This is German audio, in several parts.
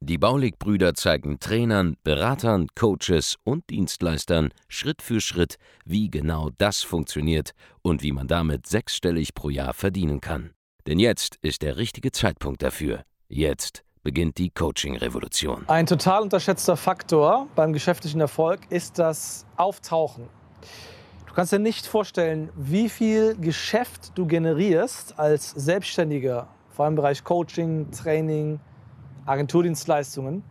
Die Baulig-Brüder zeigen Trainern, Beratern, Coaches und Dienstleistern Schritt für Schritt, wie genau das funktioniert und wie man damit sechsstellig pro Jahr verdienen kann. Denn jetzt ist der richtige Zeitpunkt dafür. Jetzt beginnt die Coaching-Revolution. Ein total unterschätzter Faktor beim geschäftlichen Erfolg ist das Auftauchen. Du kannst dir nicht vorstellen, wie viel Geschäft du generierst als Selbstständiger, vor allem im Bereich Coaching, Training, Agenturdienstleistungen,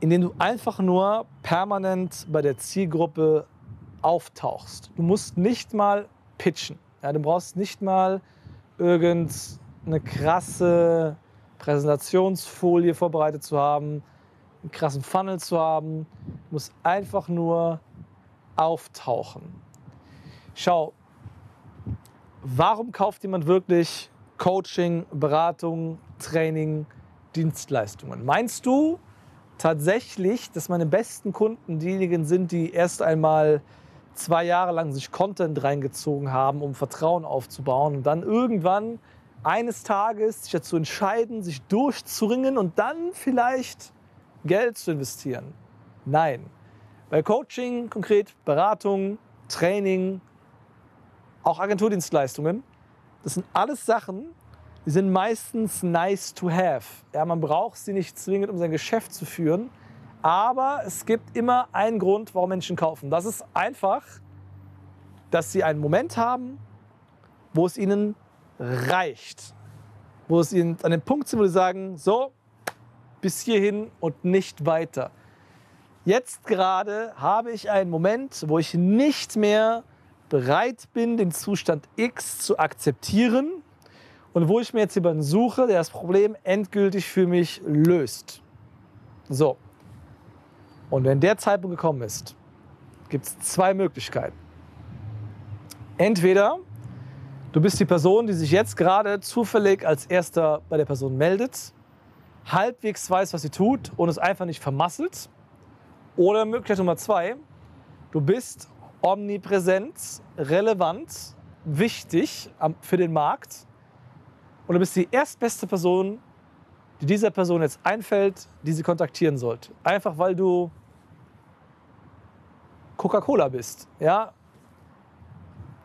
in denen du einfach nur permanent bei der Zielgruppe auftauchst. Du musst nicht mal pitchen. Ja, du brauchst nicht mal irgendeine krasse Präsentationsfolie vorbereitet zu haben, einen krassen Funnel zu haben. Du musst einfach nur auftauchen. Schau, warum kauft jemand wirklich Coaching, Beratung, Training, Dienstleistungen. Meinst du tatsächlich, dass meine besten Kunden diejenigen sind, die erst einmal zwei Jahre lang sich Content reingezogen haben, um Vertrauen aufzubauen und dann irgendwann eines Tages sich dazu entscheiden, sich durchzuringen und dann vielleicht Geld zu investieren? Nein. Bei Coaching, konkret Beratung, Training, auch Agenturdienstleistungen, das sind alles Sachen, die sind meistens nice to have. Ja, man braucht sie nicht zwingend, um sein Geschäft zu führen. Aber es gibt immer einen Grund, warum Menschen kaufen. Das ist einfach, dass sie einen Moment haben, wo es ihnen reicht. Wo es ihnen an dem Punkt sind, wo sie sagen, so, bis hierhin und nicht weiter. Jetzt gerade habe ich einen Moment, wo ich nicht mehr bereit bin, den Zustand X zu akzeptieren und wo ich mir jetzt jemanden suche, der das Problem endgültig für mich löst. So. Und wenn der Zeitpunkt gekommen ist, gibt es zwei Möglichkeiten. Entweder du bist die Person, die sich jetzt gerade zufällig als erster bei der Person meldet, halbwegs weiß, was sie tut und es einfach nicht vermasselt. Oder Möglichkeit Nummer zwei, du bist omnipräsent, relevant, wichtig für den Markt und du bist die erstbeste Person, die dieser Person jetzt einfällt, die sie kontaktieren sollte. Einfach weil du Coca-Cola bist, ja,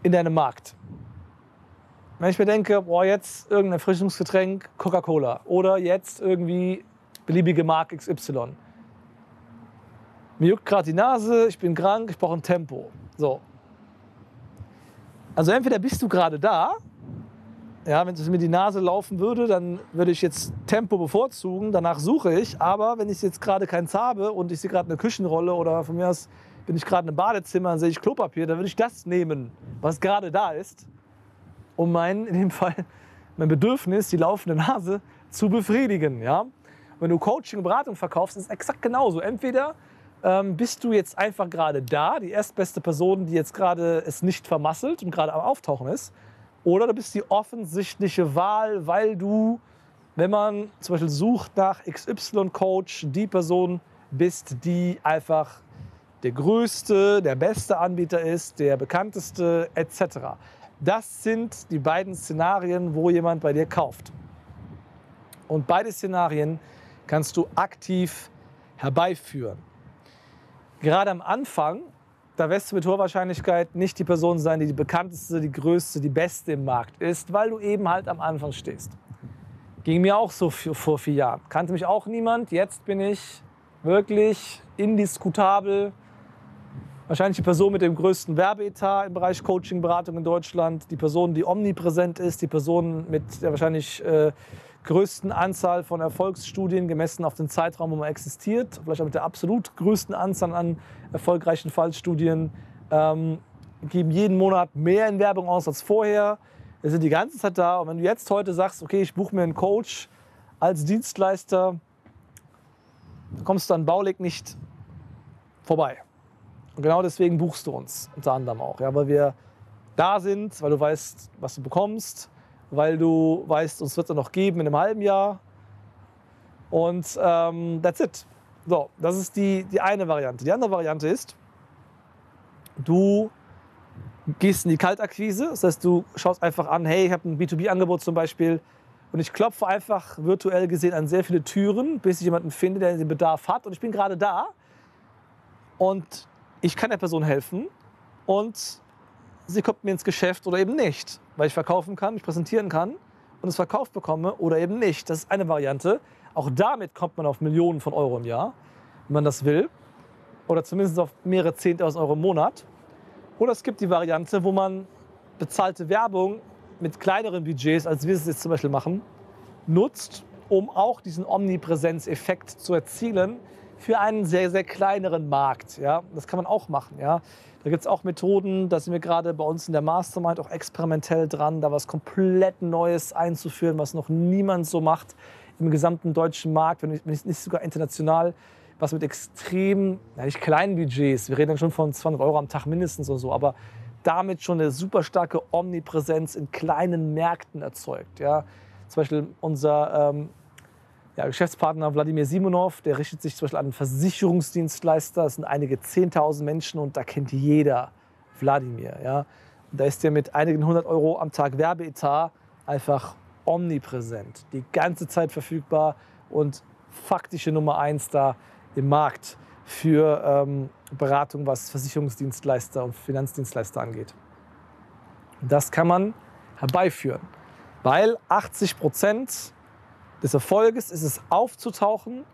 in deinem Markt. Wenn ich mir denke, boah, jetzt irgendein Erfrischungsgetränk, Coca-Cola oder jetzt irgendwie beliebige Marke XY. Mir juckt gerade die Nase, ich bin krank, ich brauche ein Tempo. So. Also entweder bist du gerade da ja, wenn es mir die Nase laufen würde, dann würde ich jetzt Tempo bevorzugen, danach suche ich. Aber wenn ich jetzt gerade keins habe und ich sehe gerade eine Küchenrolle oder von mir aus bin ich gerade im Badezimmer und sehe ich Klopapier, dann würde ich das nehmen, was gerade da ist, um mein, in dem Fall, mein Bedürfnis, die laufende Nase, zu befriedigen. Ja? Wenn du Coaching und Beratung verkaufst, ist es exakt genauso. Entweder ähm, bist du jetzt einfach gerade da, die erstbeste Person, die jetzt gerade es nicht vermasselt und gerade am Auftauchen ist, oder du bist die offensichtliche Wahl, weil du, wenn man zum Beispiel sucht nach XY-Coach, die Person bist, die einfach der größte, der beste Anbieter ist, der bekannteste etc. Das sind die beiden Szenarien, wo jemand bei dir kauft. Und beide Szenarien kannst du aktiv herbeiführen. Gerade am Anfang da wirst du mit hoher Wahrscheinlichkeit nicht die Person sein, die die bekannteste, die größte, die beste im Markt ist, weil du eben halt am Anfang stehst. Ging mir auch so vor vier Jahren. Kannte mich auch niemand. Jetzt bin ich wirklich indiskutabel. Wahrscheinlich die Person mit dem größten Werbeetat im Bereich Coaching, Beratung in Deutschland. Die Person, die omnipräsent ist. Die Person mit der wahrscheinlich äh, größten Anzahl von Erfolgsstudien gemessen auf den Zeitraum, wo man existiert, vielleicht auch mit der absolut größten Anzahl an erfolgreichen Fallstudien, ähm, geben jeden Monat mehr in Werbung aus als vorher. Wir sind die ganze Zeit da. Und wenn du jetzt heute sagst, okay, ich buche mir einen Coach als Dienstleister, kommst du an Baulig nicht vorbei. Und genau deswegen buchst du uns unter anderem auch, ja, weil wir da sind, weil du weißt, was du bekommst, weil du weißt, uns wird es noch geben in einem halben Jahr. Und ähm, that's it. So, das ist die, die eine Variante. Die andere Variante ist, du gehst in die Kaltakquise. Das heißt, du schaust einfach an, hey, ich habe ein B2B-Angebot zum Beispiel und ich klopfe einfach virtuell gesehen an sehr viele Türen, bis ich jemanden finde, der den Bedarf hat. Und ich bin gerade da und ich kann der Person helfen und sie kommt mir ins Geschäft oder eben nicht, weil ich verkaufen kann, ich präsentieren kann und es verkauft bekomme oder eben nicht. Das ist eine Variante. Auch damit kommt man auf Millionen von Euro im Jahr, wenn man das will. Oder zumindest auf mehrere Zehntausend Euro im Monat. Oder es gibt die Variante, wo man bezahlte Werbung mit kleineren Budgets, als wir es jetzt zum Beispiel machen, nutzt, um auch diesen Omnipräsenzeffekt zu erzielen für einen sehr, sehr kleineren Markt. Ja? Das kann man auch machen. Ja? Da gibt es auch Methoden, da sind wir gerade bei uns in der Mastermind auch experimentell dran, da was komplett Neues einzuführen, was noch niemand so macht im gesamten deutschen Markt, wenn nicht, nicht sogar international, was mit extrem, ja nicht kleinen Budgets, wir reden dann schon von 200 Euro am Tag mindestens oder so, aber damit schon eine super starke Omnipräsenz in kleinen Märkten erzeugt. Ja. Zum Beispiel unser ähm, ja, Geschäftspartner Wladimir Simonov, der richtet sich zum Beispiel an einen Versicherungsdienstleister. Das sind einige 10.000 Menschen und da kennt jeder Wladimir. Ja. Da ist der mit einigen hundert Euro am Tag Werbeetat einfach omnipräsent, die ganze Zeit verfügbar und faktische Nummer eins da im Markt für ähm, Beratung, was Versicherungsdienstleister und Finanzdienstleister angeht. Das kann man herbeiführen, weil 80 Prozent des Erfolges ist es aufzutauchen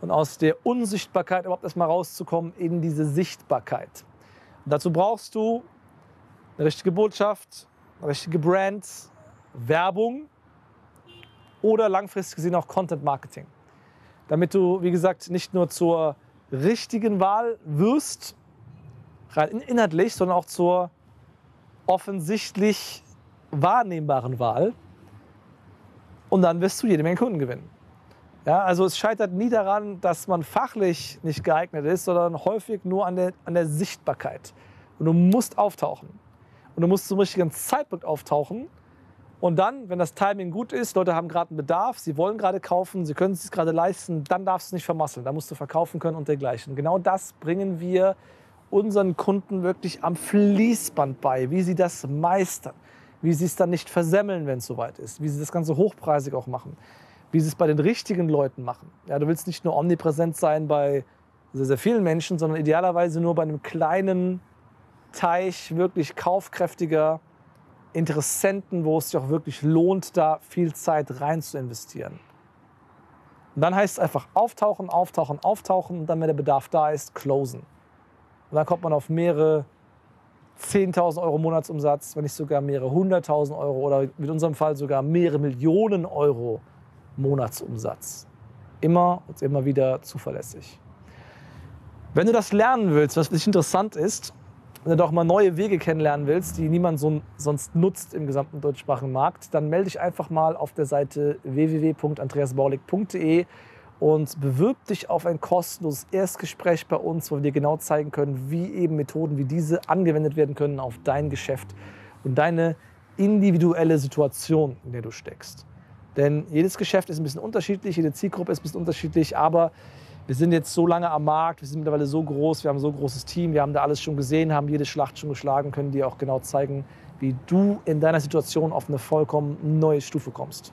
und aus der Unsichtbarkeit überhaupt erstmal rauszukommen in diese Sichtbarkeit. Und dazu brauchst du eine richtige Botschaft, eine richtige Brand, Werbung oder langfristig gesehen auch Content Marketing. Damit du, wie gesagt, nicht nur zur richtigen Wahl wirst, rein inhaltlich, sondern auch zur offensichtlich wahrnehmbaren Wahl. Und dann wirst du jede Menge Kunden gewinnen. Ja, also es scheitert nie daran, dass man fachlich nicht geeignet ist, sondern häufig nur an der, an der Sichtbarkeit. Und du musst auftauchen. Und du musst zum richtigen Zeitpunkt auftauchen und dann, wenn das Timing gut ist, Leute haben gerade einen Bedarf, sie wollen gerade kaufen, sie können es sich gerade leisten, dann darfst du nicht vermasseln, da musst du verkaufen können und dergleichen. Genau das bringen wir unseren Kunden wirklich am Fließband bei, wie sie das meistern, wie sie es dann nicht versemmeln, wenn es soweit ist, wie sie das Ganze hochpreisig auch machen, wie sie es bei den richtigen Leuten machen. Ja, du willst nicht nur omnipräsent sein bei sehr, sehr vielen Menschen, sondern idealerweise nur bei einem kleinen Teich wirklich kaufkräftiger Interessenten, wo es sich auch wirklich lohnt, da viel Zeit rein zu investieren. Und dann heißt es einfach auftauchen, auftauchen, auftauchen und dann, wenn der Bedarf da ist, closen. Und dann kommt man auf mehrere 10.000 Euro Monatsumsatz, wenn nicht sogar mehrere 100.000 Euro oder mit unserem Fall sogar mehrere Millionen Euro Monatsumsatz. Immer und immer wieder zuverlässig. Wenn du das lernen willst, was für dich interessant ist, wenn du doch mal neue Wege kennenlernen willst, die niemand so, sonst nutzt im gesamten deutschsprachigen Markt, dann melde dich einfach mal auf der Seite www.andreasbaulig.de und bewirb dich auf ein kostenloses Erstgespräch bei uns, wo wir dir genau zeigen können, wie eben Methoden wie diese angewendet werden können auf dein Geschäft und deine individuelle Situation, in der du steckst. Denn jedes Geschäft ist ein bisschen unterschiedlich, jede Zielgruppe ist ein bisschen unterschiedlich, aber wir sind jetzt so lange am Markt, wir sind mittlerweile so groß, wir haben so ein großes Team, wir haben da alles schon gesehen, haben jede Schlacht schon geschlagen, können dir auch genau zeigen, wie du in deiner Situation auf eine vollkommen neue Stufe kommst.